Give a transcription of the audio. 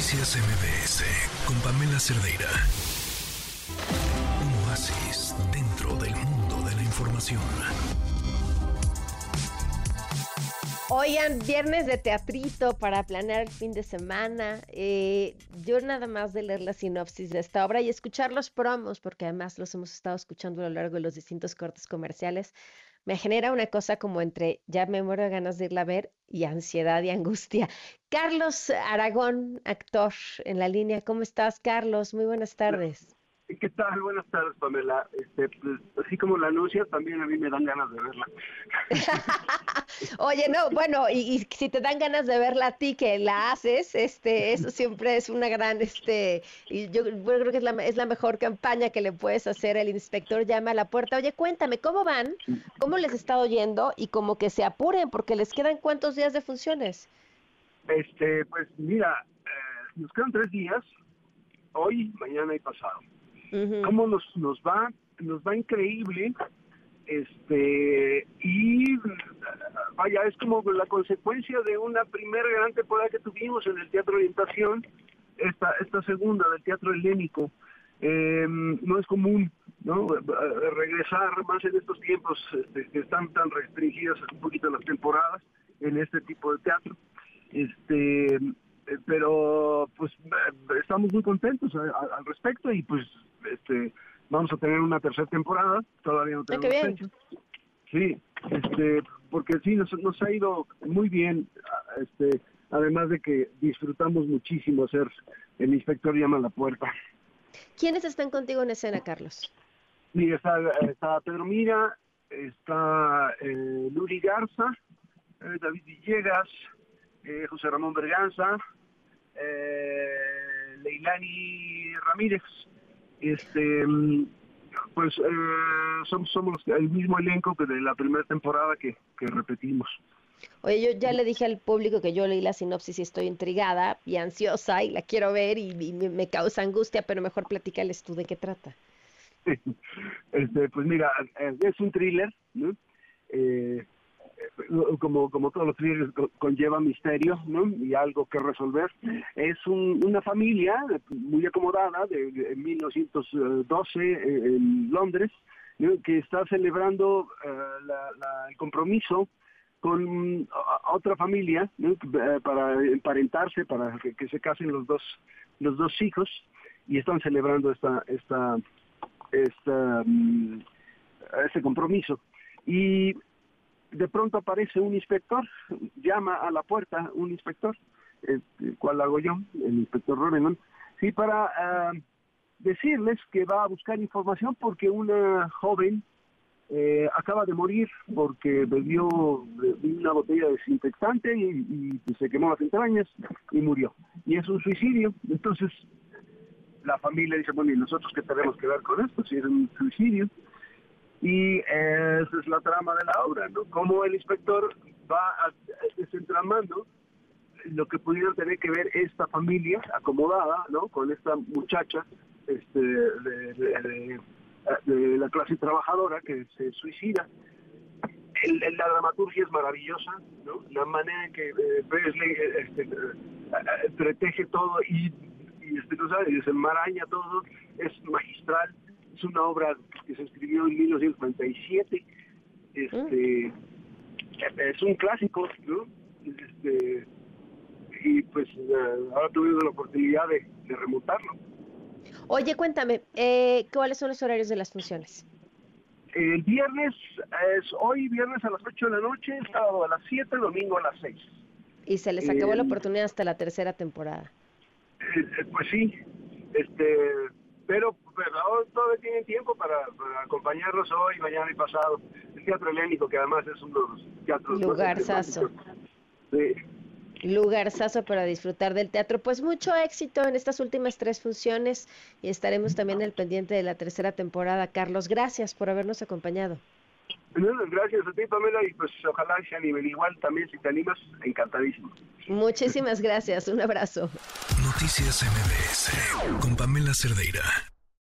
Noticias MBS con Pamela Cerdeira. Un oasis dentro del mundo de la información. Oigan, viernes de teatrito para planear el fin de semana. Eh, yo nada más de leer la sinopsis de esta obra y escuchar los promos, porque además los hemos estado escuchando a lo largo de los distintos cortes comerciales, me genera una cosa como entre ya me muero de ganas de irla a ver y ansiedad y angustia. Carlos Aragón, actor en la línea. ¿Cómo estás, Carlos? Muy buenas tardes. ¿Qué tal? Buenas tardes, Pamela. Este, pues, así como la anuncia, también a mí me dan ganas de verla. Oye, no, bueno, y, si te dan ganas de verla a ti que la haces, este, eso siempre es una gran, este, y yo, creo que es la, es la mejor campaña que le puedes hacer. El inspector llama a la puerta. Oye, cuéntame, ¿cómo van? ¿Cómo les está oyendo? Y como que se apuren, porque les quedan cuántos días de funciones. Este, pues mira, eh, nos quedan tres días, hoy, mañana y pasado cómo nos, nos va, nos va increíble, este, y vaya, es como la consecuencia de una primera gran temporada que tuvimos en el Teatro Orientación, esta, esta segunda del Teatro Helénico. Em, no es común ¿no? regresar más en estos tiempos este, que están tan restringidas un poquito las temporadas en este tipo de teatro. Este, pero pues estamos muy contentos al respecto y pues este, vamos a tener una tercera temporada, todavía no tenemos fecha. Sí, este, porque sí, nos, nos ha ido muy bien, este, además de que disfrutamos muchísimo hacer El Inspector llama a la puerta. ¿Quiénes están contigo en escena, Carlos? Mira, está, Pedro Mira, está eh, Luri Garza, eh, David Villegas, eh, José Ramón Berganza, eh, Leilani Ramírez, este pues eh, somos, somos el mismo elenco que de la primera temporada que, repetimos. Oye, yo ya le dije al público que yo leí la sinopsis y estoy intrigada y ansiosa y la quiero ver y, me, causa angustia, pero mejor platícales tú de qué trata. Este, pues mira, es un thriller, ¿no? Como, como todos los thrillers conlleva misterio ¿no? y algo que resolver. Es una familia muy acomodada de, 1912 eh, en Londres que está celebrando eh, el compromiso con otra familia eh, para emparentarse, para que, se casen los dos los dos hijos y están celebrando esta esta esta mm, este compromiso y de pronto aparece un inspector, llama a la puerta un inspector, el, cual hago yo, el inspector Robenon, sí, para ah, decirles que va a buscar información porque una joven eh, acaba de morir porque bebió una botella de desinfectante y, y, se quemó las entrañas y murió. Y es un suicidio. Entonces, la familia dice, bueno, ¿y nosotros qué tenemos que ver con esto si es un suicidio? Y esa es la trama de la obra, ¿no? Cómo el inspector va desentramando lo que pudiera tener que ver esta familia acomodada, ¿no? Con esta muchacha este, de, la clase trabajadora que se suicida. la dramaturgia es maravillosa, ¿no? La manera en que eh, Presley este, eh, todo y, este, ¿no sabes? y enmaraña todo, es magistral es una obra que se escribió en 1947. Este, Es un clásico, ¿no? Este, y pues eh, ahora tuvimos la oportunidad de, remontarlo. Oye, cuéntame, eh, ¿cuáles son los horarios de las funciones? El viernes es hoy, viernes a las 8 de la noche, sábado a las 7, domingo a las 6. Y se les acabó la oportunidad hasta la tercera temporada. Eh, pues sí, este, pero, pero todavía tienen tiempo para, acompañarnos hoy, mañana y pasado. El Teatro Helénico, que además es uno de los teatros... Lugarzazo. Sí. Lugarzazo para disfrutar del teatro. Pues mucho éxito en estas últimas tres funciones y estaremos también al pendiente de la tercera temporada. Carlos, gracias por habernos acompañado. Gracias a ti, Pamela, y pues ojalá se animen. Igual también, si te animas, encantadísimo. Muchísimas gracias, un abrazo. Noticias MBS con Pamela Cerdeira.